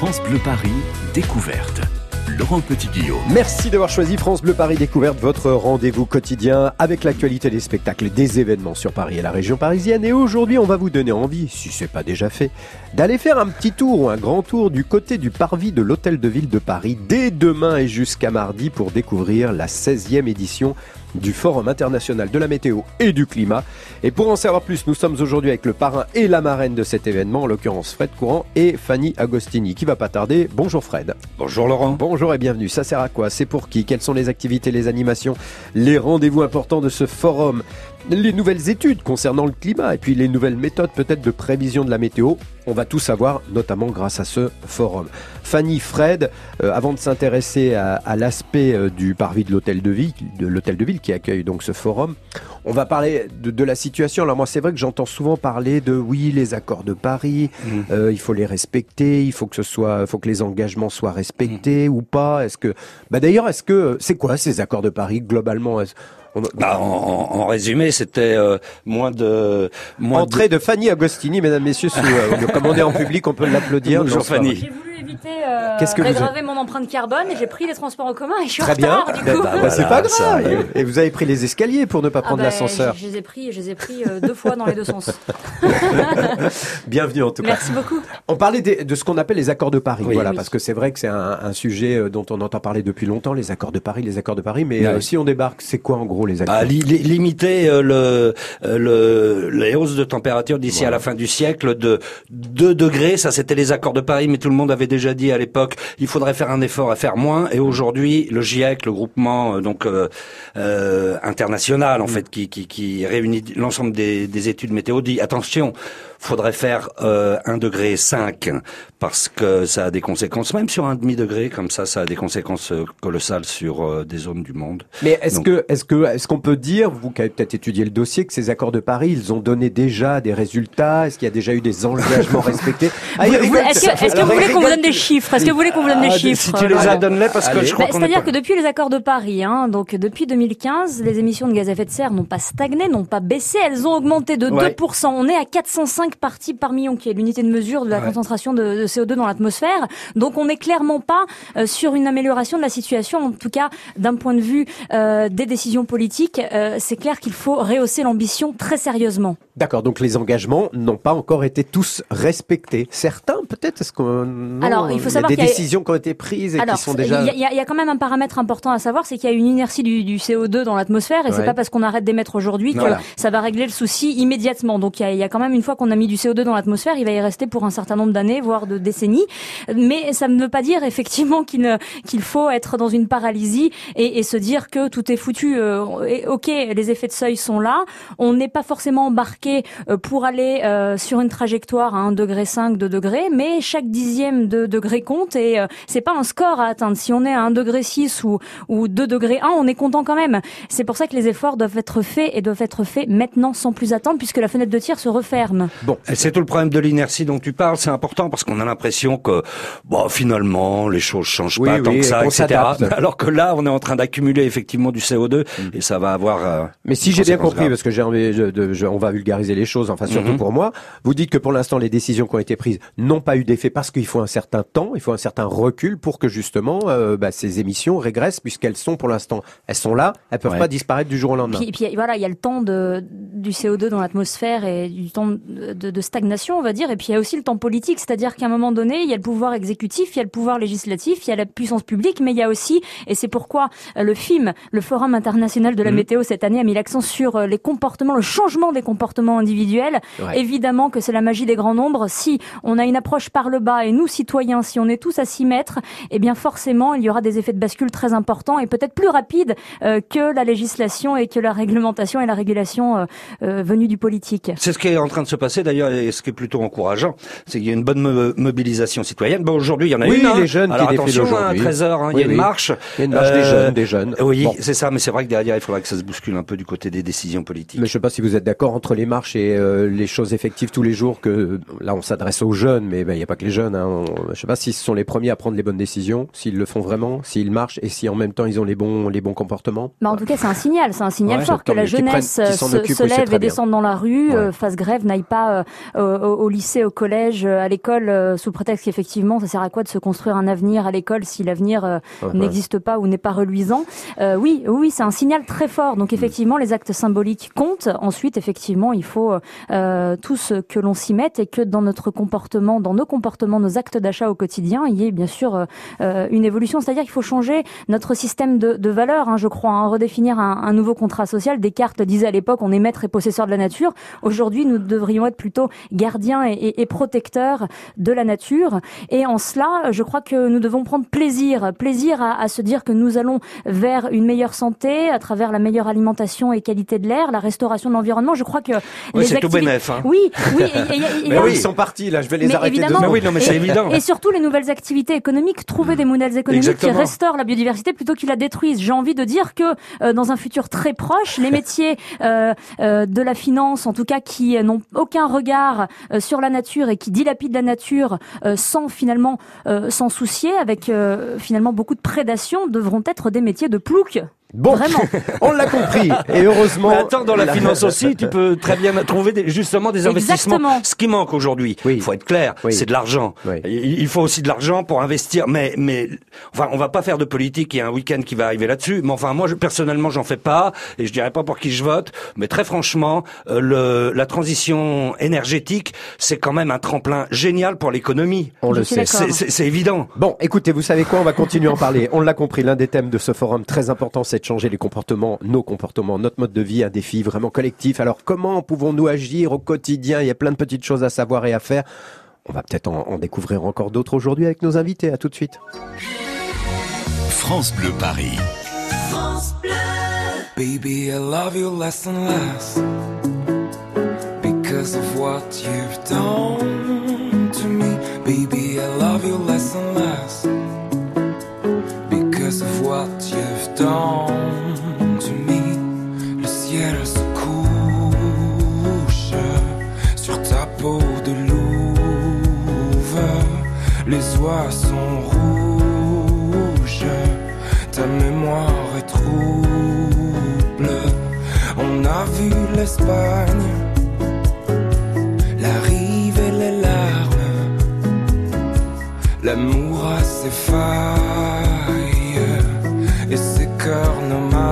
France Bleu Paris, découverte. Laurent Petit-Guillaume. Merci d'avoir choisi France Bleu Paris Découverte, votre rendez-vous quotidien avec l'actualité des spectacles, des événements sur Paris et la région parisienne. Et aujourd'hui, on va vous donner envie, si c'est pas déjà fait, d'aller faire un petit tour ou un grand tour du côté du parvis de l'Hôtel de Ville de Paris dès demain et jusqu'à mardi pour découvrir la 16e édition du Forum international de la météo et du climat. Et pour en savoir plus, nous sommes aujourd'hui avec le parrain et la marraine de cet événement, en l'occurrence Fred Courant et Fanny Agostini, qui va pas tarder. Bonjour Fred. Bonjour Laurent. Bonjour et bienvenue. Ça sert à quoi? C'est pour qui? Quelles sont les activités, les animations, les rendez-vous importants de ce forum? Les nouvelles études concernant le climat et puis les nouvelles méthodes peut-être de prévision de la météo. On va tout savoir, notamment grâce à ce forum. Fanny, Fred, euh, avant de s'intéresser à, l'aspect euh, du parvis de l'hôtel de ville, de l'hôtel de ville qui accueille donc ce forum, on va parler de, la situation. Alors moi, c'est vrai que j'entends souvent parler de oui, les accords de Paris, mmh. euh, il faut les respecter, il faut que ce soit, faut que les engagements soient respectés mmh. ou pas. Est-ce que, bah d'ailleurs, est-ce que c'est quoi ces accords de Paris globalement? Bah, en, résumé, c'était euh, moins de moins entrée de... Fanny Agostini, mesdames, messieurs, sous, euh, comme on est en public, on peut l'applaudir. Bonjour Fanny éviter euh, Qu'est-ce que régraver mon empreinte carbone et j'ai pris les transports en commun et je suis Très bien. du coup. Bah, bah, c'est pas grave. Et vous avez pris les escaliers pour ne pas prendre ah bah, l'ascenseur. Je, les ai pris, je les ai pris euh, deux fois dans les deux sens. Bienvenue en tout cas. Merci beaucoup. On parlait de, ce qu'on appelle les accords de Paris, voilà, parce que c'est vrai que c'est un, sujet euh, dont on entend parler depuis longtemps, les accords de Paris, les accords de Paris. Mais euh, si on débarque, c'est quoi en gros les accords? Limiter le, le, les hausses de température d'ici à la fin du siècle de 2 degrés, ça c'était les accords de Paris, mais tout le monde avait déjà dit à l'époque il faudrait faire un effort à faire moins. Et aujourd'hui, le GIEC, le groupement euh, donc euh, euh, international en mm. fait, qui, qui, qui réunit l'ensemble des, des études météo, dit attention, faudrait faire euh, 1 degré 5 parce que ça a des conséquences, même sur un demi degré comme ça, ça a des conséquences euh, colossales sur euh, des zones du monde. Mais est-ce que est-ce que est-ce qu'on peut dire, vous qui avez peut-être étudié le dossier, que ces accords de Paris, ils ont donné déjà des résultats? Est-ce qu'il y a déjà eu des engagements respectés? Ah, Est-ce que, est que, vous voulez qu'on vous donne des chiffres? Est-ce que vous voulez qu'on vous donne des ah, chiffres? Si tu les as, donne-les parce que je crois bah, C'est-à-dire que depuis les accords de Paris, hein, donc depuis 2015, les émissions de gaz à effet de serre n'ont pas stagné, n'ont pas baissé, elles ont augmenté de 2%. On est à 405 parties par million, qui est l'unité de mesure de la concentration de, CO2 dans l'atmosphère. Donc on n'est clairement pas euh, sur une amélioration de la situation, en tout cas d'un point de vue euh, des décisions politiques. Euh, c'est clair qu'il faut rehausser l'ambition très sérieusement. D'accord, donc les engagements n'ont pas encore été tous respectés. Certains, peut-être, est-ce qu'on Alors, il faut y a des décisions qui ont été prises et qui sont déjà. Il y, a, quand même un paramètre important à savoir, c'est qu'il y a une inertie du, CO2 dans l'atmosphère et c'est pas parce qu'on arrête d'émettre aujourd'hui que ça va régler le souci immédiatement. Donc il y a, il y a quand même une fois qu'on a mis du CO2 dans l'atmosphère, il va y rester pour un certain nombre d'années, voire de décennies. Mais ça ne veut pas dire effectivement qu'il faut être dans une paralysie et, et, se dire que tout est foutu. Euh, ok, les effets de seuil sont là. On n'est pas forcément embarqué euh, pour aller euh, sur une trajectoire à 1 degré 5, 2 degrés, mais chaque dixième de degré compte et c'est pas un score à atteindre. Si on est à 1 degré 6 ou, ou 2 degrés 1, on est content quand même. C'est pour ça que les efforts doivent être faits et doivent être faits maintenant sans plus attendre puisque la fenêtre de tir se referme. Bon, c'est tout le problème de l'inertie dont tu parles, c'est important parce qu'on a l'impression que bon finalement les choses changent pas tant que ça, etc. Alors que là, on est en train d'accumuler effectivement du CO2 mm. et ça va avoir. Euh, Mais si j'ai bien compris, parce que j'ai envie, de, on va vulgariser les choses, enfin surtout mm-hmm. pour moi, vous dites que pour l'instant les décisions qui ont été prises n'ont pas eu d'effet parce qu'il faut un certain temps, il faut un certain recul pour que justement euh, bah, ces émissions régressent puisqu'elles sont pour l'instant, elles sont là, elles peuvent pas disparaître du jour au lendemain. Puis, puis voilà, il y a le temps de, du CO2 dans l'atmosphère et du temps de, de stagnation, on va dire, et puis il y a aussi le temps politique, c'est-à-dire qu'à un moment donné, il y a le pouvoir exécutif, il y a le pouvoir législatif, il y a la puissance publique, mais il y a aussi, et c'est pourquoi euh, le FIM, le Forum international de la mmh. météo cette année, a mis l'accent sur euh, les comportements, le changement des comportements individuels. Évidemment que c'est la magie des grands nombres. Si on a une approche par le bas et nous, citoyens, si on est tous à s'y mettre, eh bien forcément, il y aura des effets de bascule très importants et peut-être plus rapides euh, que la législation et que la réglementation et la régulation euh, venue du politique. C'est ce qui est en train de se passer d'ailleurs et ce qui est plutôt encourageant, c'est qu'il y a une bonne mobilisation citoyenne. Bon, aujourd'hui, il y en a une. Oui, hein. les jeunes Alors qui attention, à 13 h hein, il y a une marche. Il y a une marche des jeunes, des jeunes. Oui, c'est ça, mais c'est vrai que derrière, il faudra que ça se bouscule un peu du côté des décisions politiques. Mais je sais pas si vous êtes d'accord entre les marches et euh, les choses effectives tous les jours que là on s'adresse aux jeunes, mais ben, il n'y a pas que les jeunes. Hein. je sais pas si ce sont les premiers à prendre les bonnes décisions, s'ils le font vraiment, s'ils marchent et si en même temps ils ont les bons les bons comportements. Bah, en tout cas, c'est un signal, c'est un signal fort que la jeunesse se, lève et descende dans la rue, euh, fasse grève, n'aille pas pas au, lycée, au collège, à l'école, sous prétexte qu'effectivement, ça sert à quoi de se construire un avenir à l'école si l'avenir n'existe pas ou n'est pas reluisant? Oui, oui, c'est un signal très fort. Donc effectivement, les actes symboliques comptent. Ensuite, effectivement, il faut tous que l'on s'y mette et que dans notre comportement, dans nos comportements, nos actes d'achat au quotidien, il y ait bien sûr une évolution. C'est-à-dire qu'il faut changer notre système de, de valeurs, hein, je crois, hein, redéfinir un, un, nouveau contrat social. Descartes disait à l'époque, on est maître et possesseur de la nature. Aujourd'hui, nous devrions être plutôt gardiens et, et, et, protecteurs de la nature. Et en cela, je crois que nous devons prendre plaisir, plaisir à, à se dire que nous allons vers une meilleure santé à travers la meilleure alimentation et qualité de l'air, la restauration de l'environnement. Je crois que oui, c'est tout bénef. Hein. Oui, oui. mais oui, ils sont partis là. Je vais les arrêter. Mais oui, non, mais c'est évident. Et surtout les nouvelles activités économiques, trouver des modèles économiques qui restaurent la biodiversité plutôt qu'ils la détruisent. J'ai envie de dire que euh, dans un futur très proche, les métiers euh, euh, de la finance, en tout cas qui n'ont aucun regard sur la nature et qui dilapident la nature sans finalement s'en soucier, avec finalement beaucoup de prédation, devront être des métiers de plouc. Bon, Vraiment. on l'a compris. Et heureusement. Mais attends, dans la, finance aussi, tu peux très bien trouver des, justement des investissements. Ce qui manque aujourd'hui, il faut être clair, c'est de l'argent. Il faut aussi de l'argent pour investir. Mais, mais, enfin, on va pas faire de politique. Il y a un week-end qui va arriver là-dessus. Mais enfin, moi, je, personnellement, j'en fais pas. Et je dirais pas pour qui je vote. Mais très franchement, euh, le, la transition énergétique, c'est quand même un tremplin génial pour l'économie. On le sait. C'est évident. Bon, écoutez, vous savez quoi On va continuer à en parler. On l'a compris. L'un des thèmes de ce forum très important, c'est de changer les comportements, nos comportements, notre mode de vie, un défi vraiment collectif. Alors comment pouvons-nous agir au quotidien? Il y a plein de petites choses à savoir et à faire. On va peut-être en, découvrir encore d'autres aujourd'hui avec nos invités. À tout de suite. France Bleu Paris. France Bleu. Baby, I love you less and less because of what you've done to me. Baby, I love you less and less because of what you've done. les oies sont rouges, ta mémoire est trouble. On a vu l'Espagne, la rive et les larmes, l'amour et ses cœurs nomades.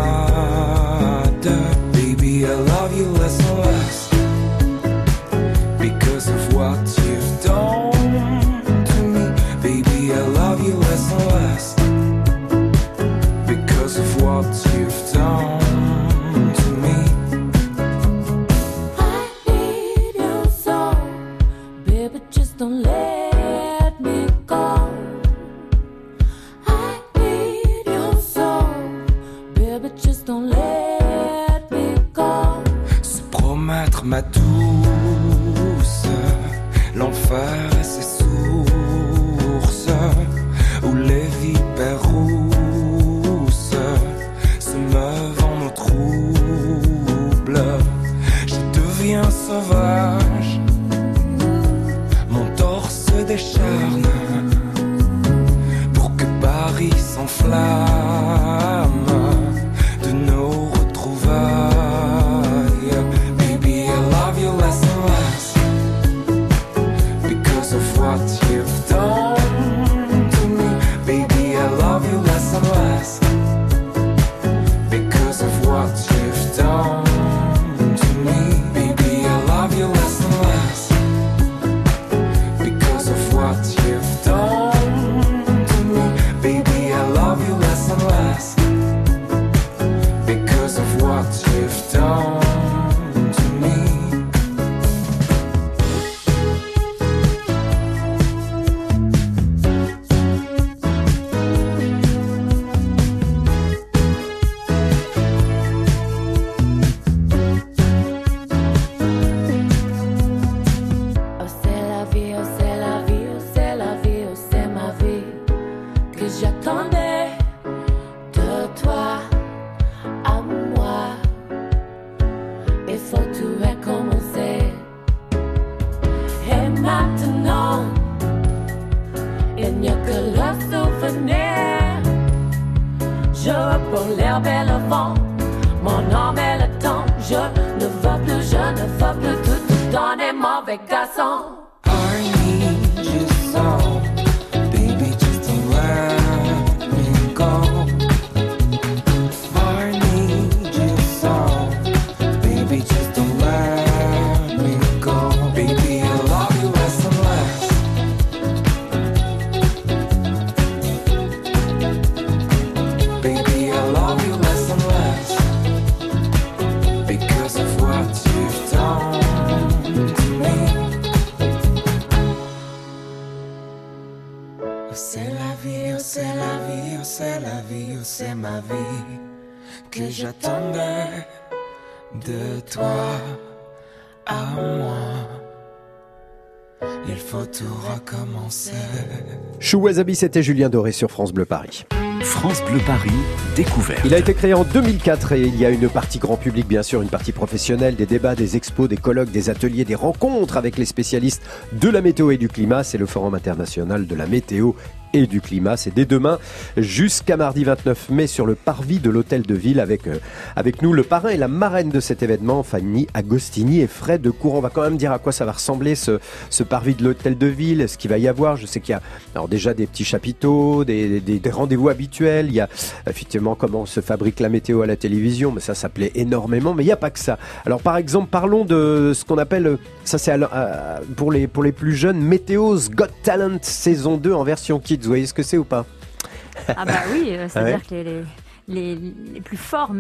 Wasabi, c'était Julien Doré sur France Bleu Paris. France Bleu Paris, découverte. Il a été créé en 2004 et il y a une partie grand public, bien sûr, une partie professionnelle, des débats, des expos, des colloques, des ateliers, des rencontres avec les spécialistes de la météo et du climat. C'est le Forum international de la météo et du climat. C'est dès demain jusqu'à mardi 29 mai sur le parvis de l'hôtel de ville avec, euh, avec nous le parrain et la marraine de cet événement, Fanny Agostini et Fred de Courant. On va quand même dire à quoi ça va ressembler ce, ce parvis de l'hôtel de ville, ce qu'il va y avoir. Je sais qu'il y a alors déjà des petits chapiteaux, des, des, rendez-vous habituels. Il y a effectivement comment se fabrique la météo à la télévision, mais ça, ça plaît énormément. Mais il n'y a pas que ça. Alors par exemple, parlons de ce qu'on appelle, ça c'est à- pour les, pour les plus jeunes, Météo's Got Talent saison 2 en version kids. Vous voyez ce que c'est ou pas? Ah bah oui, euh, c'est-à-dire Ouais. que les, les, les plus forts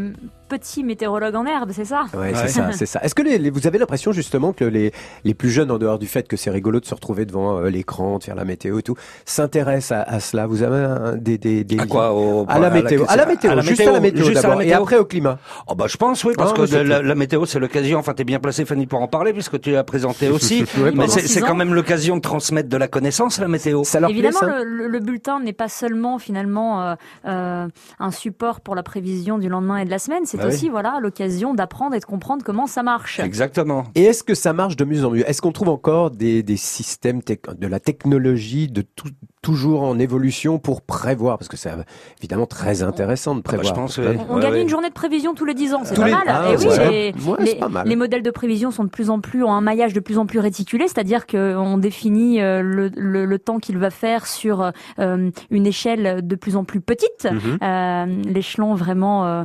m- petits météorologues en herbe, c'est ça? Ouais, c'est ça, c'est ça. Est-ce que les, les- vous avez l'impression justement que les, les plus jeunes, en dehors du fait que c'est rigolo de se retrouver devant euh, l'écran, de faire la météo et tout, s'intéressent à, à cela? Vous avez un- des, des, des À quoi au- à la météo, à la météo, juste à la météo juste à la d'abord, et après au climat. Oh bah je pense oui parce Ah, que la, météo c'est l'occasion. Enfin t'es bien placé Fanny pour en parler puisque tu l'as présenté aussi. Ouais, mais c'est quand même l'occasion de transmettre de la connaissance la météo. Ça leur Évidemment, plaît, ça? le, le- le bulletin n'est pas seulement finalement euh, euh, un support pour la prévision du lendemain et de la semaine, c'est Bah oui. aussi voilà l'occasion d'apprendre et de comprendre comment ça marche. exactement Et est-ce que ça marche de mieux en mieux? Est-ce qu'on trouve encore des, des systèmes, de la technologie, de tout, toujours en évolution pour prévoir Parce que c'est évidemment très intéressant de bah, je prévoir. pense, que-. On Ouais, gagne ouais. une journée de prévision tous les 10 ans, c'est pas les- mal. Ah, et oui, ouais. les, Ouais, c'est les- pas mal. les modèles de prévision sont de plus en plus, ont un maillage de plus en plus réticulé, c'est-à-dire qu'on définit euh, le, le- le temps qu'il va faire sur euh, une échelle de plus en plus petite, Mhm. euh, l'échelon vraiment euh,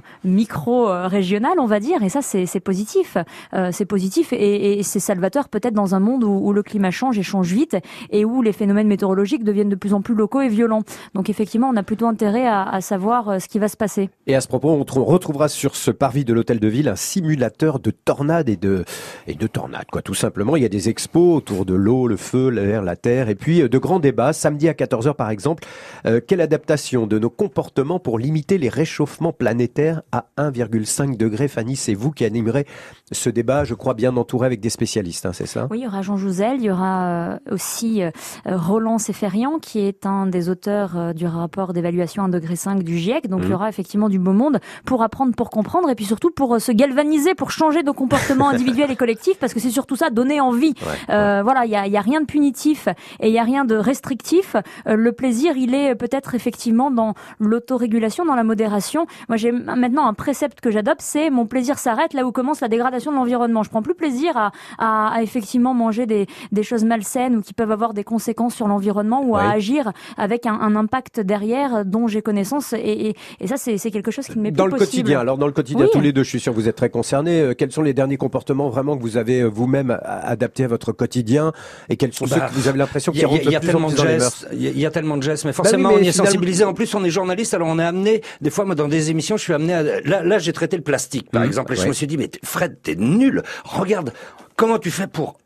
micro-régional, on va dire, et ça c'est c'est positif. Euh, c'est positif et, et c'est salvateur peut-être dans un monde où, où le climat change et change vite et où les phénomènes météorologiques deviennent de plus en plus locaux et violents. Donc effectivement, on a plutôt intérêt à, à savoir euh, ce qui va se passer. Et à ce propos, on trou- retrouvera sur ce parvis de l'hôtel de ville un simulateur de tornades et de, et de tornades, quoi. Tout simplement, il y a des expos autour de l'eau, le feu, l'air, la terre, et puis euh, de grands débats. Samedi à 14h, par exemple, euh, quelle adaptation de nos comportements pour limiter les réchauffements planétaires à 1,5 degré Fanny, c'est vous qui animerez ce débat, je crois, bien entouré avec des spécialistes, hein, c'est ça? Oui, il y aura Jean Jouzel, il y aura aussi Roland Seferian, qui est un des auteurs euh, du rapport d'évaluation 1,5 degré du GIEC. Donc il y aura effectivement du beau monde pour apprendre, pour comprendre, et puis surtout pour euh, se galvaniser, pour changer nos comportements individuels et collectifs, parce que c'est surtout ça, donner envie. Euh, voilà, il y a, y a rien de punitif et il y a rien de restrictif. Euh, le plaisir, il est peut-être effectivement dans l'autorégulation, dans la modération. Moi, j'ai maintenant un précepte que j'adopte, c'est mon plaisir s'arrête là où commence la dégradation de l'environnement. Je prends plus plaisir à, à, à effectivement manger des, des choses malsaines ou qui peuvent avoir des conséquences sur l'environnement ou à. Agir avec un, un impact derrière dont j'ai connaissance. Et, et, et ça, c'est c'est quelque chose qui ne m'est plus Dans le possible. quotidien, alors dans le quotidien, Oui. tous les deux, je suis sûr que vous êtes très concernés. Euh, quels sont les derniers comportements vraiment que vous avez euh, vous-même adaptés à votre quotidien et quels sont ceux Bah, que vous avez l'impression qui y, a- rentrent de plus en tellement plus de dans les mœurs gestes, il y, a- tellement de gestes, mais forcément mais on y est sensibilisé. En plus, on est journaliste, alors on est amené. Des fois, moi, dans des émissions, je suis amené à. Là, là, j'ai traité le plastique, par Mhm, exemple, et je me suis dit, mais Fred, t'es nul. Regarde, comment tu fais pour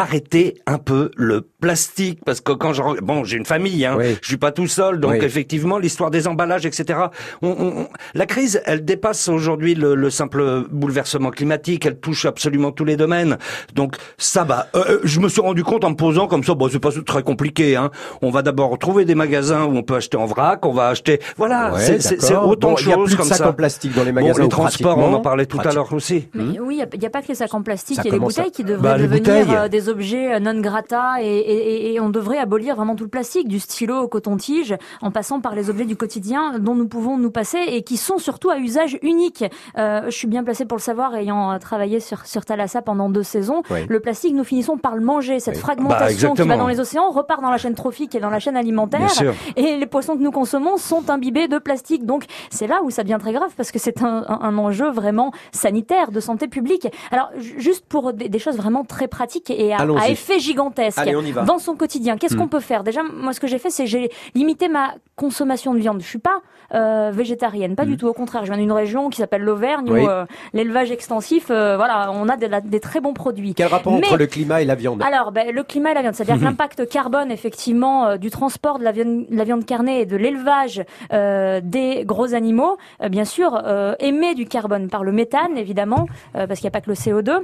arrêter un peu le plastique parce que quand je re- bon j'ai une famille hein Oui. je suis pas tout seul donc Oui. effectivement l'histoire des emballages etc on, on- on- la crise elle dépasse aujourd'hui le, le simple bouleversement climatique elle touche absolument tous les domaines donc ça va Euh, euh, je me suis rendu compte en me posant comme ça bon c'est pas très compliqué hein on va d'abord trouver des magasins où on peut acheter en vrac on va acheter voilà Ouais, c'est- c'est c'est d'accord. autant Bon, de Il y a choses de comme sacs ça en plastique dans les bon magasins. les transports on en parlait tout à l'heure aussi Mais oui, il n'y a, pas que les sacs en plastique, il y a les bouteilles qui devraient Bah, devenir euh, des des objets non grata et, et, on devrait abolir vraiment tout le plastique, du stylo au coton-tige, en passant par les objets du quotidien dont nous pouvons nous passer et qui sont surtout à usage unique. Euh, je suis bien placée pour le savoir, ayant travaillé sur, sur Thalassa pendant deux saisons. Le plastique, nous finissons par le manger. Cette fragmentation bah, qui va dans les océans repart dans la chaîne trophique et dans la chaîne alimentaire. Et les poissons que nous consommons sont imbibés de plastique. Donc c'est là où ça devient très grave parce que c'est un, un, enjeu vraiment sanitaire, de santé publique. Alors juste pour des, choses vraiment très pratiques et à, effet gigantesque dans son quotidien, qu'est-ce hmm. qu'on peut faire? Déjà, moi ce que j'ai fait, c'est j'ai limité ma consommation de viande. Je suis pas euh, végétarienne, pas du hmm. tout. Au contraire, je viens d'une région qui s'appelle l'Auvergne où euh, l'élevage extensif, euh, voilà, on a des, très bons produits. Quel rapport entre le climat et la viande? Alors, ben, le climat et la viande, c'est-à-dire l'impact carbone effectivement du transport de la viande, la viande carnée et de l'élevage des gros animaux, bien sûr, émet du carbone par le méthane évidemment, parce qu'il n'y a pas que le CO2.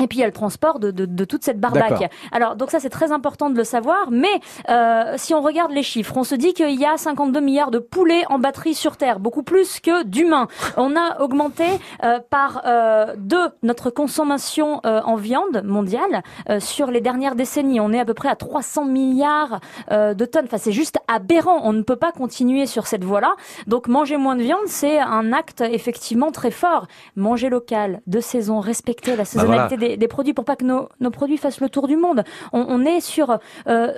Et puis il y a le transport de, de, de toute cette barbaque. Alors donc ça c'est très important de le savoir, mais euh, si on regarde les chiffres, on se dit qu'il y a 52 milliards de poulets en batterie sur Terre, beaucoup plus que d'humains. On a augmenté euh, par euh, deux notre consommation euh, en viande mondiale euh, sur les dernières décennies. On est à peu près à 300 milliards euh, de tonnes. Enfin c'est juste aberrant. On ne peut pas continuer sur cette voie-là. Donc manger moins de viande, c'est un acte effectivement très fort. Manger local, de saison, respecter la bah saisonnalité des des, produits pour pas que nos, nos, produits fassent le tour du monde. On, on est sur euh,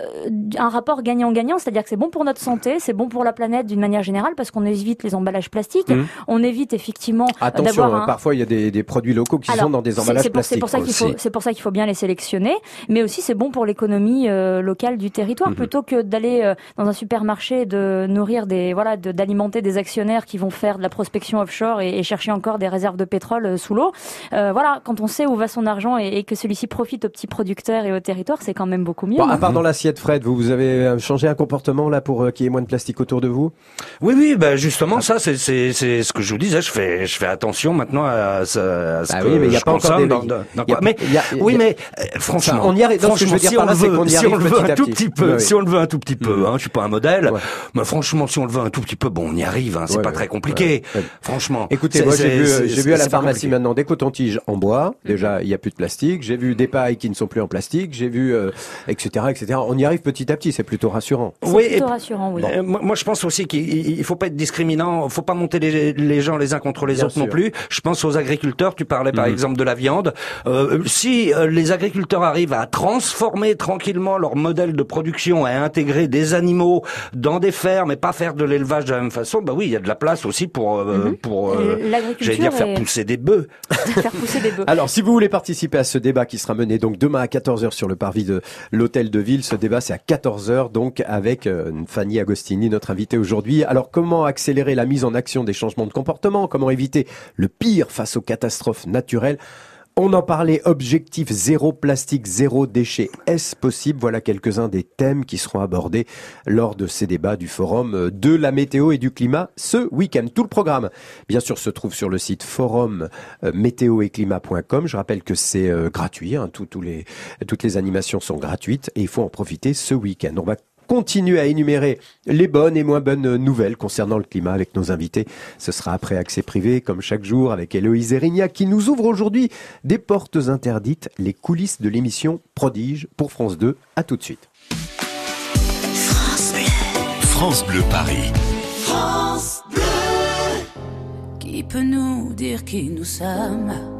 un rapport gagnant-gagnant, c'est-à-dire que c'est bon pour notre santé, c'est bon pour la planète d'une manière générale parce qu'on évite les emballages plastiques, mmh. on évite effectivement Attention, hein, parfois il y a des, des, produits locaux qui sont dans des emballages plastiques. C'est pour ça qu'il faut, c'est pour ça qu'il faut bien les sélectionner, mais aussi c'est bon pour l'économie euh, locale du territoire, mmh. plutôt que d'aller euh, dans un supermarché de nourrir des voilà d'alimenter des actionnaires qui vont faire de la prospection offshore et, et chercher encore des réserves de pétrole euh, sous l'eau. voilà, quand on sait où va son argent et, que celui-ci profite aux petits producteurs et au territoire, c'est quand même beaucoup mieux. Bon, à part dans l'assiette, Fred, vous, vous avez euh, changé un comportement là pour euh, qu'il y ait moins de plastique autour de vous? Oui, oui, bah justement, ça, c'est ce que je vous disais. Je fais, je fais attention maintenant à, ce ah que oui, mais il y a pas encore des... dans, mais, oui, mais franchement, on y arrive. Franchement, je si on le veut, si on le veut un tout petit peu, si on le veut un tout petit peu, hein, je suis pas un modèle, mais franchement, si on le veut un tout petit peu, bon, on y arrive. Hein, c'est pas très compliqué, franchement. Écoutez, moi j'ai vu, j'ai vu à la pharmacie maintenant des cotons-tiges en bois. Déjà, il y a plus de plastique. J'ai vu des pailles qui ne sont plus en plastique. J'ai vu, etc., euh, etc. On y arrive petit à petit. C'est plutôt rassurant. Oui, plutôt rassurant. Oui. Euh, moi, je pense aussi qu'il faut pas être discriminant. Il faut pas monter les, gens les uns contre les autres non plus. Je pense aux agriculteurs. Tu parlais par mhm. exemple de la viande. Euh, si les agriculteurs arrivent à transformer tranquillement leur modèle de production, à intégrer des animaux dans des fermes et pas faire de l'élevage de la même façon, bah oui, il y a de la place aussi pour mhm. pour j'allais dire faire pousser des bœufs. faire pousser des bœufs. Alors, si vous voulez participer à ce débat qui sera mené donc demain à 14h sur le parvis de l'hôtel de ville, ce débat c'est à 14h donc avec euh, Fanny Agostini, notre invitée aujourd'hui. Alors, comment accélérer la mise en action des changements de comportement? Comment éviter le pire face aux catastrophes naturelles? On en parlait, objectif zéro plastique, zéro déchet. Est-ce possible? Voilà quelques-uns des thèmes qui seront abordés lors de ces débats du forum de la météo et du climat ce week-end. Tout le programme, bien sûr, se trouve sur le site forum euh. Je rappelle que c'est euh, gratuit, hein. toutes les animations sont gratuites et il faut en profiter ce week-end. Continuer à énumérer les bonnes et moins bonnes nouvelles concernant le climat avec nos invités. Ce sera après accès privé, comme chaque jour, avec Héloïse Erignac qui nous ouvre aujourd'hui des portes interdites, les coulisses de l'émission Prodige pour France 2. À tout de suite. France Bleu, France Bleu Paris. France Bleu. Qui peut nous dire qui nous sommes?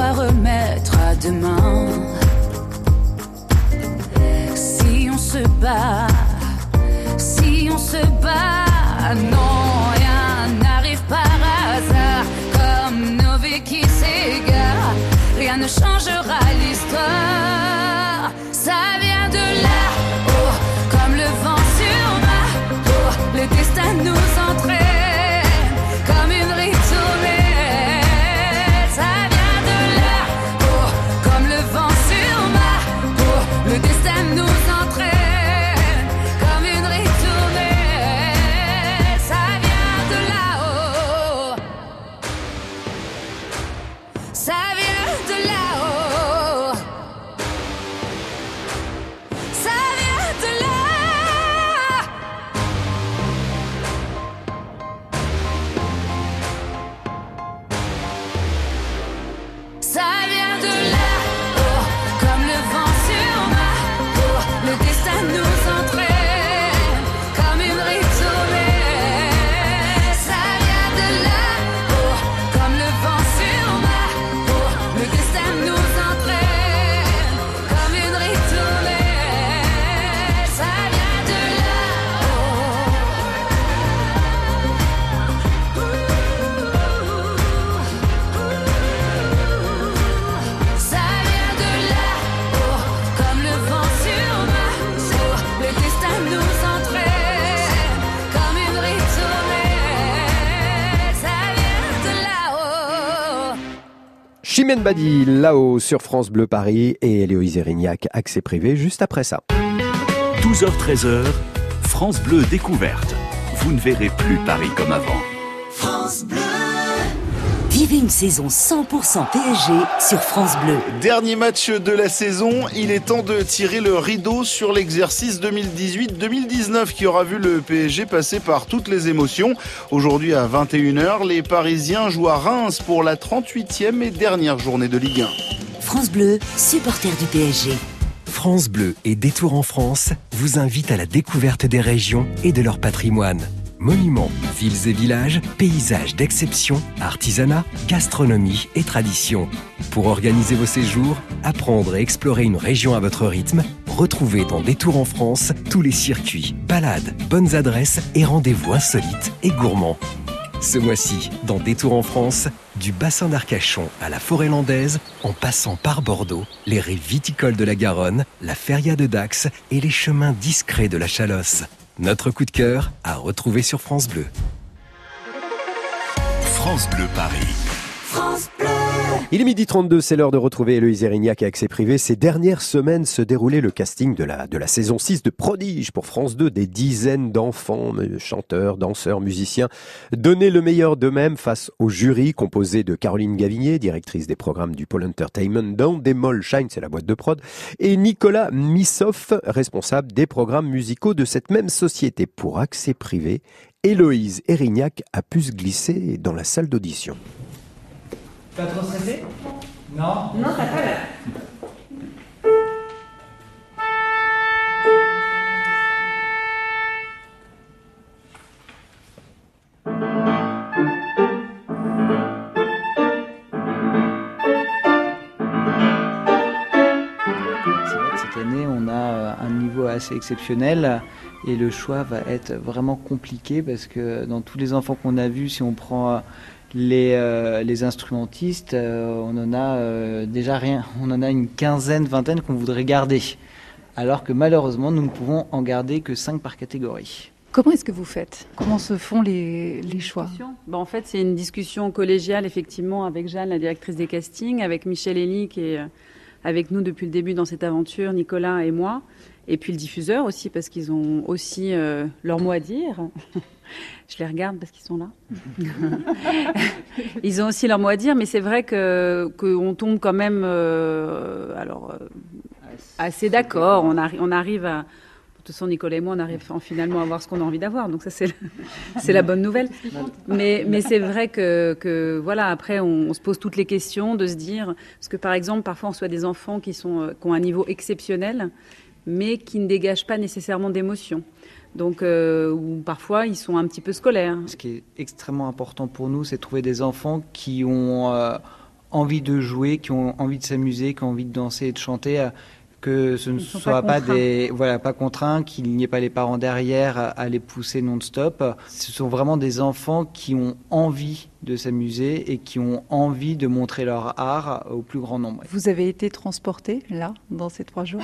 Remettre à demain se bat, si on se bat, non, rien n'arrive par hasard. Comme nos qui s'égarent, rien ne changera l'histoire. Badi, là-haut sur France Bleu Paris et Héloïse Erignac, accès privé, juste après ça. 12h-13h, France Bleu découverte. Vous ne verrez plus Paris comme avant. Vivez une saison 100% PSG sur France Bleu. Dernier match de la saison, il est temps de tirer le rideau sur l'exercice 2018-2019 qui aura vu le PSG passer par toutes les émotions. Aujourd'hui à 21h, les Parisiens jouent à Reims pour la 38e et dernière journée de Ligue 1. France Bleu, supporter du PSG. France Bleu et Détour en France vous invitent à la découverte des régions et de leur patrimoine. Monuments, villes et villages, paysages d'exception, artisanat, gastronomie et tradition. Pour organiser vos séjours, apprendre et explorer une région à votre rythme, retrouvez dans Détour en France tous les circuits, balades, bonnes adresses et rendez-vous insolites et gourmands. Ce mois-ci, dans Détour en France, du bassin d'Arcachon à la forêt landaise, en passant par Bordeaux, les rives viticoles de la Garonne, la feria de Dax et les chemins discrets de la Chalosse. Notre coup de cœur à retrouver sur France Bleu. France Bleu Paris. France Bleu. Il est midi 32, c'est l'heure de retrouver Héloïse Erignac et Accès Privé. Ces dernières semaines se déroulait le casting de la, saison 6 de Prodige pour France 2. Des dizaines d'enfants, chanteurs, danseurs, musiciens, donnaient le meilleur d'eux-mêmes face au jury composé de Caroline Gavinier, directrice des programmes du Pôle Entertainment dans Demol Shine, c'est la boîte de prod, et Nicolas Missoff, responsable des programmes musicaux de cette même société. Pour Accès Privé, Héloïse Erignac a pu se glisser dans la salle d'audition. Pas trop stressé Non Non, t'as pas l'air. C'est vrai que cette année, on a euh, un niveau assez exceptionnel et le choix va être vraiment compliqué parce que dans tous les enfants qu'on a vus, si on prend euh, les, euh, les instrumentistes, euh, on en a euh, déjà rien. On en a une quinzaine, vingtaine qu'on voudrait garder. Alors que malheureusement, nous ne pouvons en garder que 5 par catégorie. Comment est-ce que vous faites? Comment se font les, les choix? Bon, en fait, c'est une discussion collégiale, effectivement, avec Jeanne, la directrice des castings, avec Michel Elie, qui est avec nous depuis le début dans cette aventure, Nicolas et moi, et puis le diffuseur aussi, parce qu'ils ont aussi euh, leur mot à dire. Je les regarde parce qu'ils sont là. Ils ont aussi leur mot à dire, mais c'est vrai que qu'on tombe quand même, euh, alors euh, assez d'accord. On, arri- on arrive à, de toute façon, Nicolas et moi, on arrive en- finalement à avoir ce qu'on a envie d'avoir. Donc ça, c'est la bonne nouvelle. Mais, mais c'est vrai que, que voilà, après, on, on se pose toutes les questions de se dire, parce que par exemple, parfois, on reçoit des enfants qui sont qui ont un niveau exceptionnel, mais qui ne dégagent pas nécessairement d'émotion. Donc, euh, ou parfois, ils sont un petit peu scolaires. Ce qui est extrêmement important pour nous, c'est de trouver des enfants qui ont euh, envie de jouer, qui ont envie de s'amuser, qui ont envie de danser et de chanter. euh, que ce ne soit pas, des voilà pas contraint, qu'il n'y ait pas les parents derrière à, les pousser non-stop. Ce sont vraiment des enfants qui ont envie de s'amuser et qui ont envie de montrer leur art au plus grand nombre. Vous avez été transporté là dans ces trois jours?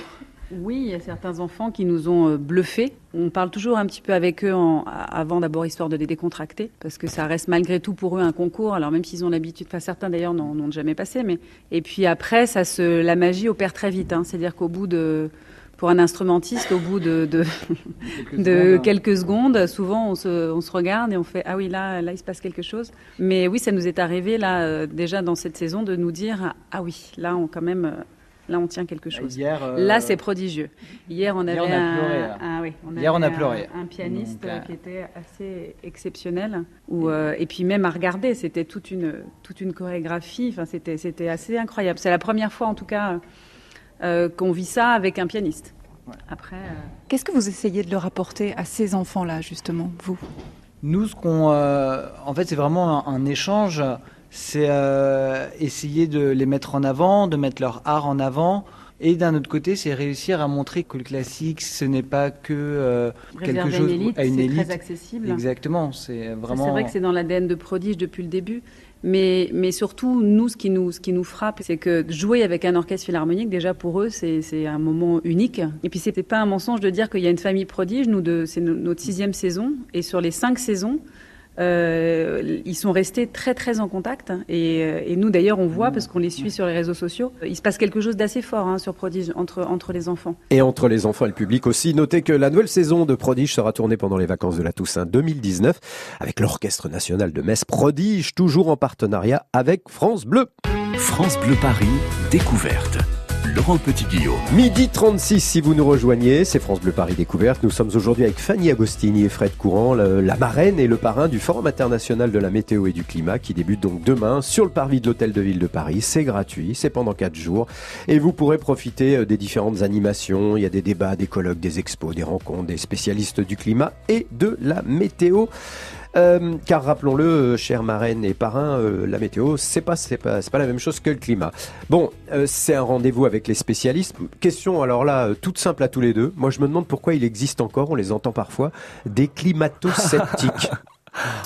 Oui, il y a certains enfants qui nous ont euh, bluffés. On parle toujours un petit peu avec eux en, avant d'abord histoire de les décontracter, parce que ça reste malgré tout pour eux un concours. Alors même s'ils ont l'habitude, enfin certains d'ailleurs n'en ont jamais passé, mais et puis après ça se, la magie opère très vite. Hein. C'est-à-dire qu'au bout de pour un instrumentiste, au bout de, de, quelques, de secondes, quelques, secondes, souvent on se, on se, regarde et on fait ah oui là là il se passe quelque chose. Mais oui, ça nous est arrivé là euh, déjà dans cette saison de nous dire ah oui là on quand même euh, Là, on tient quelque chose. Hier, euh, Là, c'est prodigieux. Hier, on avait, on a pleuré, un, oui, on Hier, on a pleuré. un, pianiste Donc, euh... qui était assez exceptionnel. Où, euh, et puis même à regarder, c'était toute une, toute une chorégraphie. Enfin, c'était, c'était assez incroyable. C'est la première fois, en tout cas, euh, qu'on vit ça avec un pianiste. Ouais. Après. Qu'est-ce que vous essayez de leur apporter à ces enfants-là, justement, vous? Nous, ce qu'on, en fait, c'est vraiment un, un échange c'est euh, essayer de les mettre en avant, de mettre leur art en avant. Et d'un autre côté, c'est réussir à montrer que le classique, ce n'est pas que euh, quelque chose à une élite. Élite. très accessible. Exactement. C'est vraiment. C'est vrai que c'est dans l'ADN de Prodige depuis le début. Mais, mais surtout, nous, ce qui nous, ce qui nous frappe, c'est que jouer avec un orchestre philharmonique, déjà pour eux, c'est un moment unique. Et puis, c'était pas un mensonge de dire qu'il y a une famille prodige. Nous, c'est notre sixième saison. Et sur les cinq saisons, euh, ils sont restés très très en contact et, euh, et nous d'ailleurs on voit parce qu'on les suit sur les réseaux sociaux. Il se passe quelque chose d'assez fort hein, sur Prodige entre entre les enfants. Et entre les enfants et le public aussi. Notez que la nouvelle saison de Prodige sera tournée pendant les vacances de la Toussaint 2019 avec l'Orchestre national de Metz Prodige, toujours en partenariat avec France Bleu. France Bleu Paris, découverte. Laurent Petit-Guillaume. Midi 36 si vous nous rejoignez, c'est France Bleu Paris Découverte. Nous sommes aujourd'hui avec Fanny Agostini et Fred Courant, le, la marraine et le parrain du Forum international de la météo et du climat qui débute donc demain sur le parvis de l'Hôtel de Ville de Paris. C'est gratuit, c'est pendant 4 jours et vous pourrez profiter des différentes animations. Il y a des débats, des colloques, des expos, des rencontres, des spécialistes du climat et de la météo. Euh, car rappelons-le, chers marraines et parrains, euh, la météo, c'est pas, c'est pas, c'est pas la même chose que le climat. Bon, euh, c'est un rendez-vous avec les spécialistes. Question, alors là, toute simple à tous les deux. Moi, je me demande pourquoi il existe encore, on les entend parfois, des climato-sceptiques.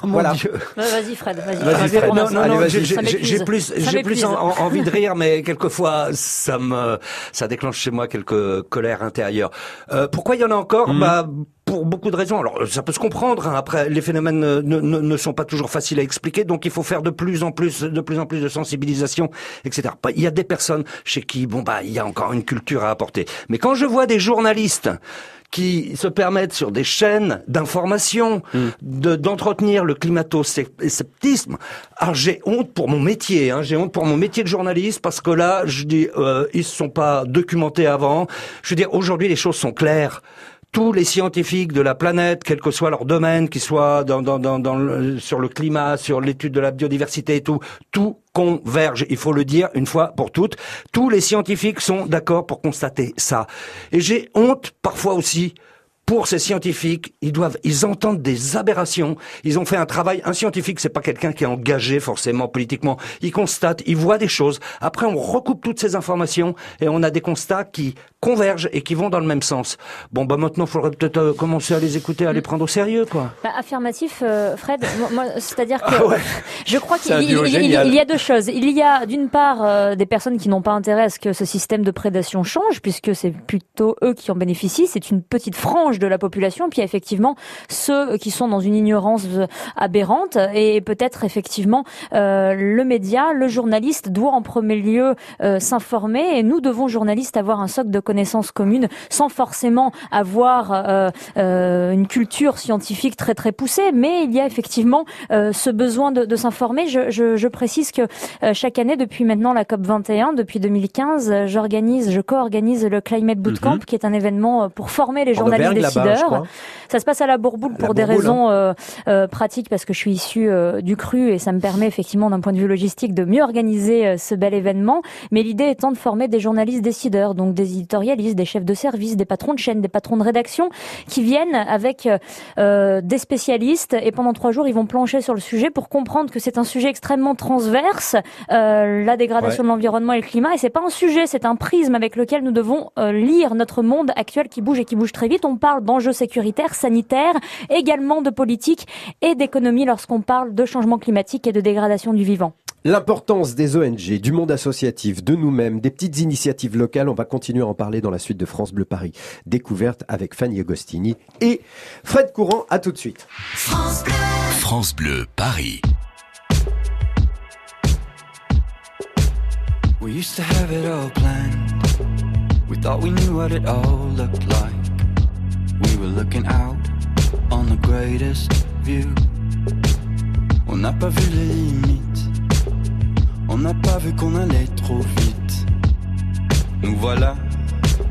Oh voilà. Vas-y Fred, vas-y. Vas Fred. Non, non, non, j'ai plus, j'ai plus en, envie de rire, mais quelquefois ça me, ça déclenche chez moi quelques colères intérieures. Euh, pourquoi il y en a encore mmh. Bah pour beaucoup de raisons. Alors ça peut se comprendre. Hein. Après, les phénomènes ne, ne, ne, sont pas toujours faciles à expliquer, donc il faut faire de plus en plus, de plus en plus de sensibilisation, etc. Il y a des personnes chez qui, bon bah, il y a encore une culture à apporter. Mais quand je vois des journalistes qui se permettent sur des chaînes d'information mm. de, d'entretenir le climato-sceptisme. Alors j'ai honte pour mon métier, hein, j'ai honte pour mon métier de journaliste parce que là, je dis, euh, ils se sont pas documentés avant. Je veux dire, aujourd'hui, les choses sont claires tous les scientifiques de la planète, quel que soit leur domaine, qu'ils soient dans, dans, dans, dans le, sur le climat, sur l'étude de la biodiversité et tout, tout converge. Il faut le dire une fois pour toutes. Tous les scientifiques sont d'accord pour constater ça. Et j'ai honte parfois aussi pour ces scientifiques, ils doivent, ils entendent des aberrations. Ils ont fait un travail. Un scientifique, c'est pas quelqu'un qui est engagé forcément politiquement. Il constate, il voit des choses. Après, on recoupe toutes ces informations et on a des constats qui convergent et qui vont dans le même sens. Bon, bah maintenant, il faudrait peut-être euh, commencer à les écouter, à les prendre au sérieux, quoi. Bah, affirmatif, euh, Fred. Moi, c'est-à-dire que ah ouais. je crois qu'il il, il, il, y a deux choses. Il y a d'une part euh, des personnes qui n'ont pas intérêt à ce que ce système de prédation change, puisque c'est plutôt eux qui en bénéficient. C'est une petite frange de la population, puis effectivement ceux qui sont dans une ignorance aberrante et peut-être effectivement euh, le média, le journaliste doit en premier lieu euh, s'informer et nous devons journalistes avoir un socle de connaissances communes sans forcément avoir euh, euh une culture scientifique très très poussée, mais il y a effectivement euh, ce besoin de, de s'informer. Je, je, je, précise que chaque année depuis maintenant la COP 21, depuis 2015, j'organise, je co-organise le Climate Bootcamp, mm -hmm. qui est un événement pour former les journalistes décideurs. Ça se passe à la Bourboule pour des raisons hein. pratiques parce que je suis issue du cru et ça me permet effectivement d'un point de vue logistique de mieux organiser ce bel événement. Mais l'idée étant de former des journalistes décideurs, donc des éditorialistes, des chefs de service, des patrons de chaîne, des patrons de rédaction qui viennent avec des spécialistes et pendant trois jours ils vont plancher sur le sujet pour comprendre que c'est un sujet extrêmement transverse, la dégradation de l'environnement et le climat et c'est pas un sujet, c'est un prisme avec lequel nous devons euh, lire notre monde actuel qui bouge et qui bouge très vite. On parle d'enjeux sécuritaires, sanitaires, également de politique et d'économie lorsqu'on parle de changement climatique et de dégradation du vivant. L'importance des ONG, du monde associatif, de nous-mêmes, des petites initiatives locales, on va continuer à en parler dans la suite de France Bleu Paris. Découverte avec Fanny Agostini et Fred Courant. À tout de suite. France Bleu, France Bleu Paris. We used to have it all planned. We thought we knew what it all looked like. We were looking out on the greatest view. On n'a pas vu les. On n'a pas vu qu'on allait trop vite. Nous voilà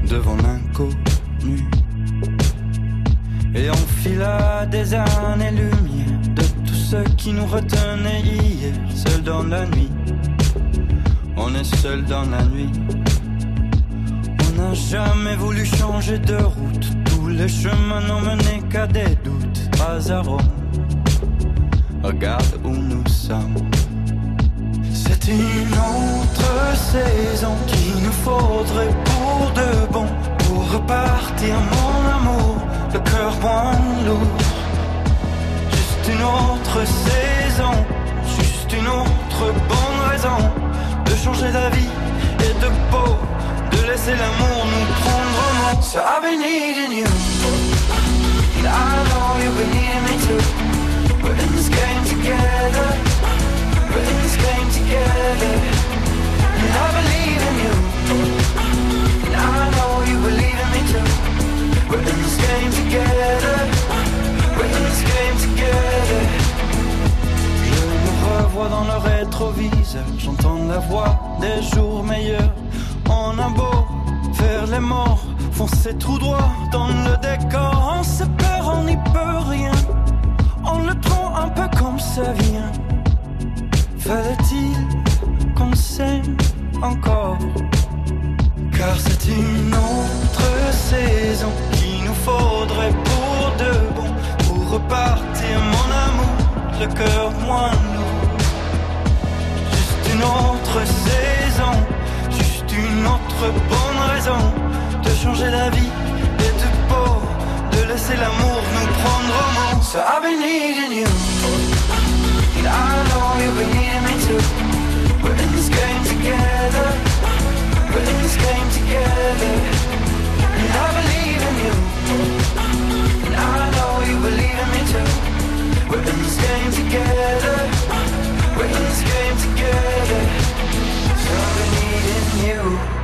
devant l'inconnu. Et on fila des années-lumière de tout ce qui nous retenait hier, seul dans la nuit on est seul dans la nuit. On n'a jamais voulu changer de route. Tous les chemins n'ont mené qu'à des doutes. Pas à. Regarde où nous sommes. C'est une autre saison qu'il nous faudrait pour de bon. Pour repartir, mon amour, le cœur moins lourd. Juste une autre saison, juste une autre bonne raison changer d'avis et de peau, de laisser l'amour nous prendre en main. So I've been needing you, and I know you've been needing me too. We're in this game together, in me revois dans le rétroviseur, j'entends la voix des jours meilleurs. On a beau faire les morts, foncer tout droit dans le décor. On se perd, on n'y peut rien. On le prend un peu comme ça vient. Fallait-il qu'on s'aime encore? Car c'est une autre saison qu'il nous faudrait pour de bon, pour repartir mon amour, le cœur moins une autre saison, juste une autre bonne raison de changer la vie et de peau, de laisser l'amour nous prendre au mot. So I've been needing you, I know you've been We're in this game together, we're in this game together, and I believe in you, and I know you believe in me too. We're in this game together. We're in this game together. So you.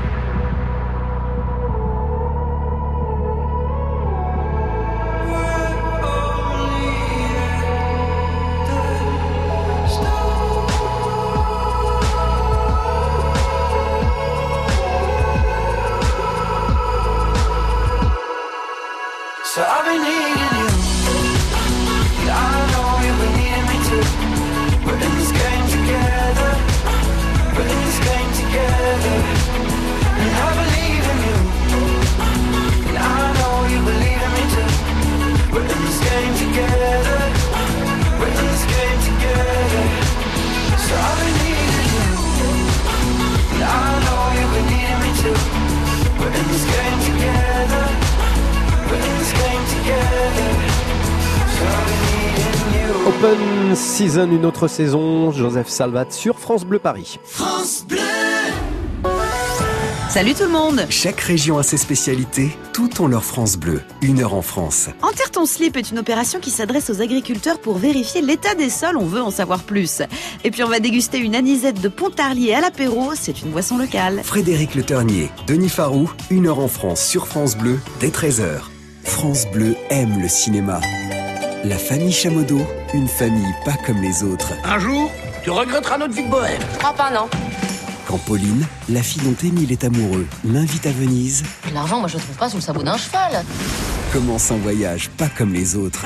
Open Season, une autre saison, Joseph Salvat sur France Bleu Paris. France Bleu Salut tout le monde Chaque région a ses spécialités, tout ont leur France Bleu, une heure en France. Enterre ton slip est une opération qui s'adresse aux agriculteurs pour vérifier l'état des sols, on veut en savoir plus. Et puis on va déguster une anisette de Pontarlier à l'apéro, c'est une boisson locale. Frédéric Le Ternier, Denis Farou, une heure en France sur France Bleu, dès 13h. France Bleu aime le cinéma. La famille Chamodo, une famille pas comme les autres. Un jour, tu regretteras notre vie de bohème. Ah pas non. Quand Pauline, la fille dont Émile est amoureux, l'invite à Venise. L'argent, moi je le trouve pas sous le sabot d'un cheval. commence un voyage pas comme les autres.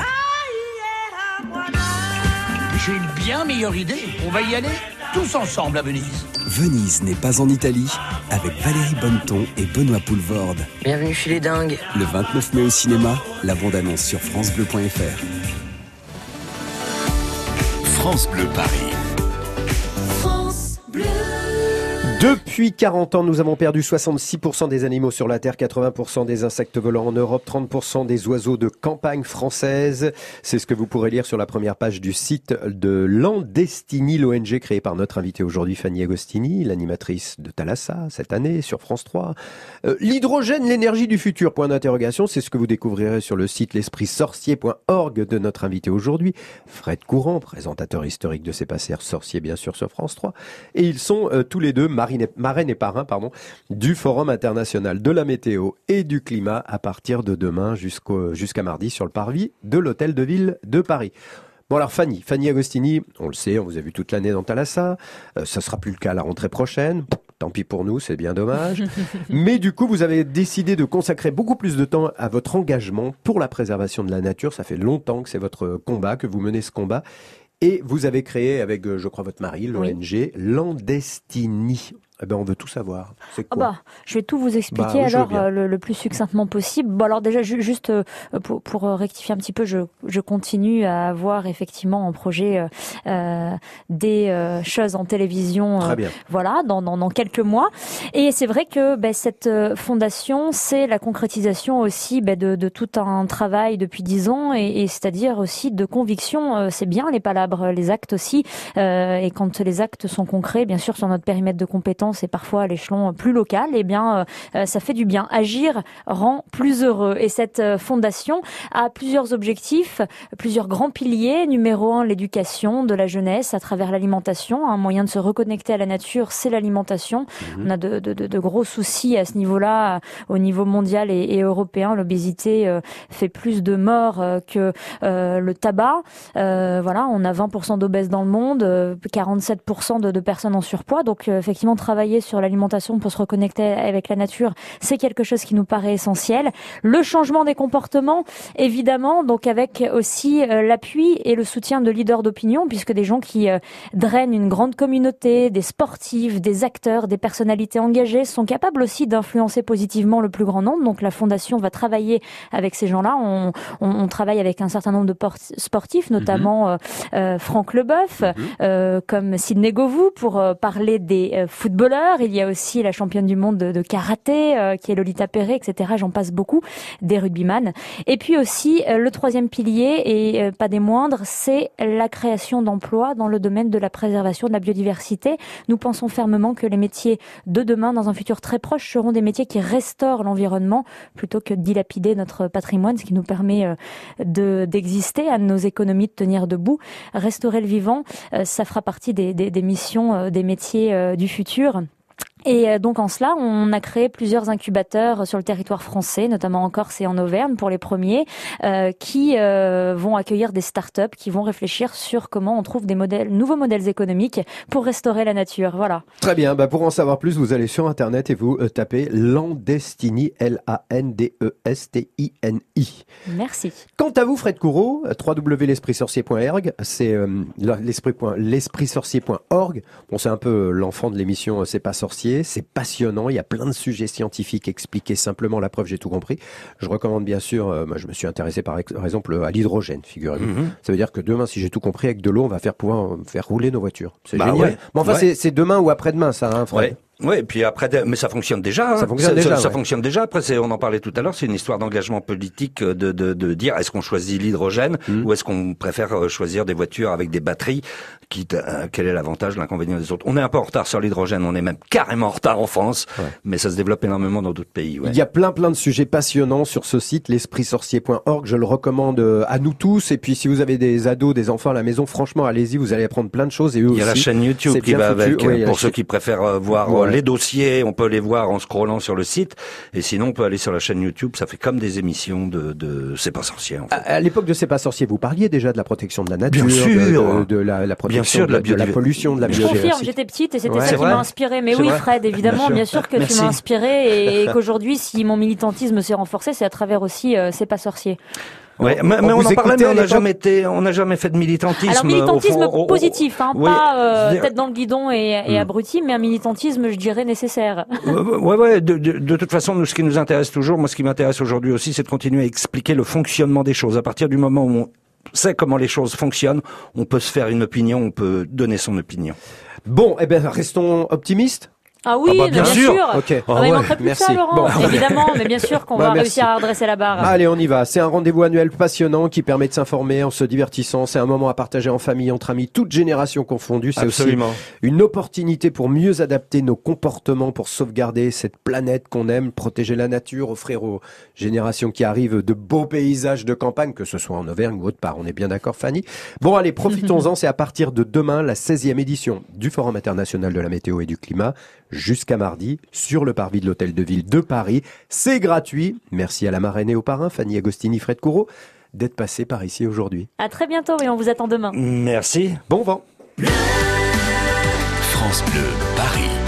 J'ai une bien meilleure idée. On va y aller tous ensemble à Venise. Venise n'est pas en Italie avec Valérie Bonneton et Benoît Poulvorde. Bienvenue chez les dingues. Le 29 mai au cinéma, la bande-annonce sur francebleu.fr. France Bleu Paris. Depuis 40 ans, nous avons perdu 66% des animaux sur la Terre, 80% des insectes volants en Europe, 30% des oiseaux de campagne française. C'est ce que vous pourrez lire sur la première page du site de Landestini, l'ONG créée par notre invitée aujourd'hui, Fanny Agostini, l'animatrice de Thalassa cette année sur France 3. Euh, L'hydrogène, l'énergie du futur, point d'interrogation, c'est ce que vous découvrirez sur le site l'espritsorcier.org de notre invité aujourd'hui, Fred Courant, présentateur historique de C'est passé sorcier bien sûr sur France 3. Et ils sont euh, tous les deux marraine et parrain pardon, du Forum international de la météo et du climat à partir de demain jusqu'à mardi sur le parvis de l'Hôtel de Ville de Paris. Bon alors Fanny, Fanny Agostini, on le sait, on vous a vu toute l'année dans Thalassa, euh, ça sera plus le cas à la rentrée prochaine. Tant pis pour nous, c'est bien dommage. Mais du coup, vous avez décidé de consacrer beaucoup plus de temps à votre engagement pour la préservation de la nature. Ça fait longtemps que c'est votre combat, que vous menez ce combat. Et vous avez créé avec, euh, je crois, votre mari, l'ONG Landestini. Eh ben, on veut tout savoir. C'est ah bah, je vais tout vous expliquer Bah alors euh, le, le plus succinctement possible. Bon alors déjà ju- juste euh, pour, pour euh, rectifier un petit peu, je, je continue à avoir effectivement en projet euh, des choses en télévision. Très bien. Voilà, dans, dans, dans quelques mois. Et c'est vrai que ben, cette fondation, c'est la concrétisation aussi ben, de, de tout un travail depuis dix ans, et, et c'est-à-dire aussi de conviction. C'est bien les palabres, les actes aussi. Et quand les actes sont concrets, bien sûr, sur notre périmètre de compétences et parfois à l'échelon plus local, eh bien, euh, ça fait du bien. Agir rend plus heureux. Et cette euh, fondation a plusieurs objectifs, plusieurs grands piliers. Numéro un, l'éducation de la jeunesse à travers l'alimentation. Un moyen de se reconnecter à la nature, c'est l'alimentation. On a de, de- de- de gros soucis à ce niveau-là, euh, au niveau mondial et, et européen. L'obésité euh, fait plus de morts euh, que euh, le tabac. Euh, voilà, on a 20% d'obèses dans le monde, euh, 47% de, de personnes en surpoids. Donc euh, effectivement, travailler sur l'alimentation pour se reconnecter avec la nature, c'est quelque chose qui nous paraît essentiel. Le changement des comportements, évidemment, donc avec aussi euh, l'appui et le soutien de leaders d'opinion, puisque des gens qui euh, drainent une grande communauté, des sportifs, des acteurs, des personnalités engagées, sont capables aussi d'influencer positivement le plus grand nombre. Donc la fondation va travailler avec ces gens-là. On, on- on travaille avec un certain nombre de por- sportifs, notamment euh, euh, Franck Leboeuf, euh, comme Sidney Govou pour parler des euh, Il y a aussi la championne du monde de, de karaté, euh, qui est Lolita Perret, etc. J'en passe beaucoup, des rugbyman. Et puis aussi, euh, le troisième pilier, et euh, pas des moindres, c'est la création d'emplois dans le domaine de la préservation de la biodiversité. Nous pensons fermement que les métiers de demain, dans un futur très proche, seront des métiers qui restaurent l'environnement plutôt que de dilapider notre patrimoine, ce qui nous permet euh, de d'exister, à nos économies de tenir debout. Restaurer le vivant, euh, ça fera partie des, des, des missions, euh, des métiers du futur. Et euh, donc en cela, on a créé plusieurs incubateurs sur le territoire français, notamment en Corse et en Auvergne pour les premiers, euh, qui euh, vont accueillir des startups qui vont réfléchir sur comment on trouve des modèles, nouveaux modèles économiques pour restaurer la nature. Voilà. Très bien, bah pour en savoir plus, vous allez sur internet et vous euh, tapez Landestini, L-A-N-D-E-S-T-I-N-I. Merci. Quant à vous, Fred Courreau, www.l'espritsorcier.org, c'est euh, l'esprit point- l'espritsorcier.org. Bon, c'est un peu l'enfant de l'émission C'est pas sorcier, c'est passionnant, il y a plein de sujets scientifiques expliqués simplement, la preuve, j'ai tout compris. Je recommande bien sûr, euh, moi, je me suis intéressé par ex- par exemple à l'hydrogène, figurez-vous. Mhm. Ça veut dire que demain, si j'ai tout compris, avec de l'eau, on va faire pouvoir euh, faire rouler nos voitures. C'est Bah génial. ouais. Mais enfin, Ouais. c'est- demain ou après-demain, ça, hein, Fred Ouais. Et puis après, mais ça fonctionne déjà. hein. Ça fonctionne déjà, Ça, ouais. fonctionne déjà. Après, on en parlait tout à l'heure, c'est une histoire d'engagement politique euh, de, de, de dire est-ce qu'on choisit l'hydrogène Mmh. ou est-ce qu'on préfère euh, choisir des voitures avec des batteries qui, euh, Quel est l'avantage, l'inconvénient des autres On est un peu en retard sur l'hydrogène. On est même carrément en retard en France, mais ça se développe énormément dans d'autres pays. ouais. Il y a plein plein de sujets passionnants sur ce site, l'espritsorcier.org. Je le recommande euh, à nous tous. Et puis si vous avez des ados, des enfants à la maison, franchement, allez-y, vous allez apprendre plein de choses. Et eux Il y a la chaîne YouTube qui va foutu. avec. Pour ceux qui préfèrent euh, voir Ouais. les dossiers, on peut les voir en scrollant sur le site. Et sinon, on peut aller sur la chaîne YouTube. Ça fait comme des émissions de, de C'est pas sorcier. En fait. À, à l'époque de C'est pas sorcier, vous parliez déjà de la protection de la nature, Bien de- sûr. de, de la, la protection réduction sûr, de, la, de la pollution, de la Je confirme, biodiversité. j'étais petite et c'était Ouais. ça qui m'a inspiré. Mais oui, vrai Fred, évidemment, Bien bien sûr. sûr, que Merci. tu m'as inspiré et qu'aujourd'hui, si mon militantisme s'est renforcé, c'est à travers aussi euh, C'est pas sorcier. Ouais, mais, On mais on en parlait, mais on n'a jamais été, on n'a jamais fait de militantisme. Alors militantisme fond, positif, hein, Oui, pas euh, tête dans le guidon et, et Hmm. abruti, mais un militantisme, je dirais, nécessaire. Ouais, ouais, de, de, de toute façon, nous, ce qui nous intéresse toujours, moi, ce qui m'intéresse aujourd'hui aussi, c'est de continuer à expliquer le fonctionnement des choses. À partir du moment où on sait comment les choses fonctionnent, on peut se faire une opinion, on peut donner son opinion. Bon, eh bien, restons optimistes. Ah oui, Ah bah, mais bien bien, sûr. sûr. Ok. Ah Ah bah, il ouais, manquerait plus merci. que ça, Laurent. Bon. Évidemment, mais bien sûr qu'on Bah, va merci. réussir à redresser la barre. Allez, on y va. C'est un rendez-vous annuel passionnant qui permet de s'informer en se divertissant. C'est un moment à partager en famille, entre amis, toutes générations confondues. C'est aussi Absolument. une opportunité pour mieux adapter nos comportements, pour sauvegarder cette planète qu'on aime, protéger la nature, offrir aux générations qui arrivent de beaux paysages de campagne, que ce soit en Auvergne ou autre part. On est bien d'accord, Fanny? Bon, allez, profitons-en. C'est à partir de demain, la 16e édition du Forum international de la météo et du climat, jusqu'à mardi, sur le parvis de l'Hôtel de Ville de Paris. C'est gratuit. Merci à la marraine et au parrain, Fanny Agostini, Fred Courreau, d'être passé par ici aujourd'hui. À très bientôt et on vous attend demain. Merci. Bon vent. France Bleu, Paris.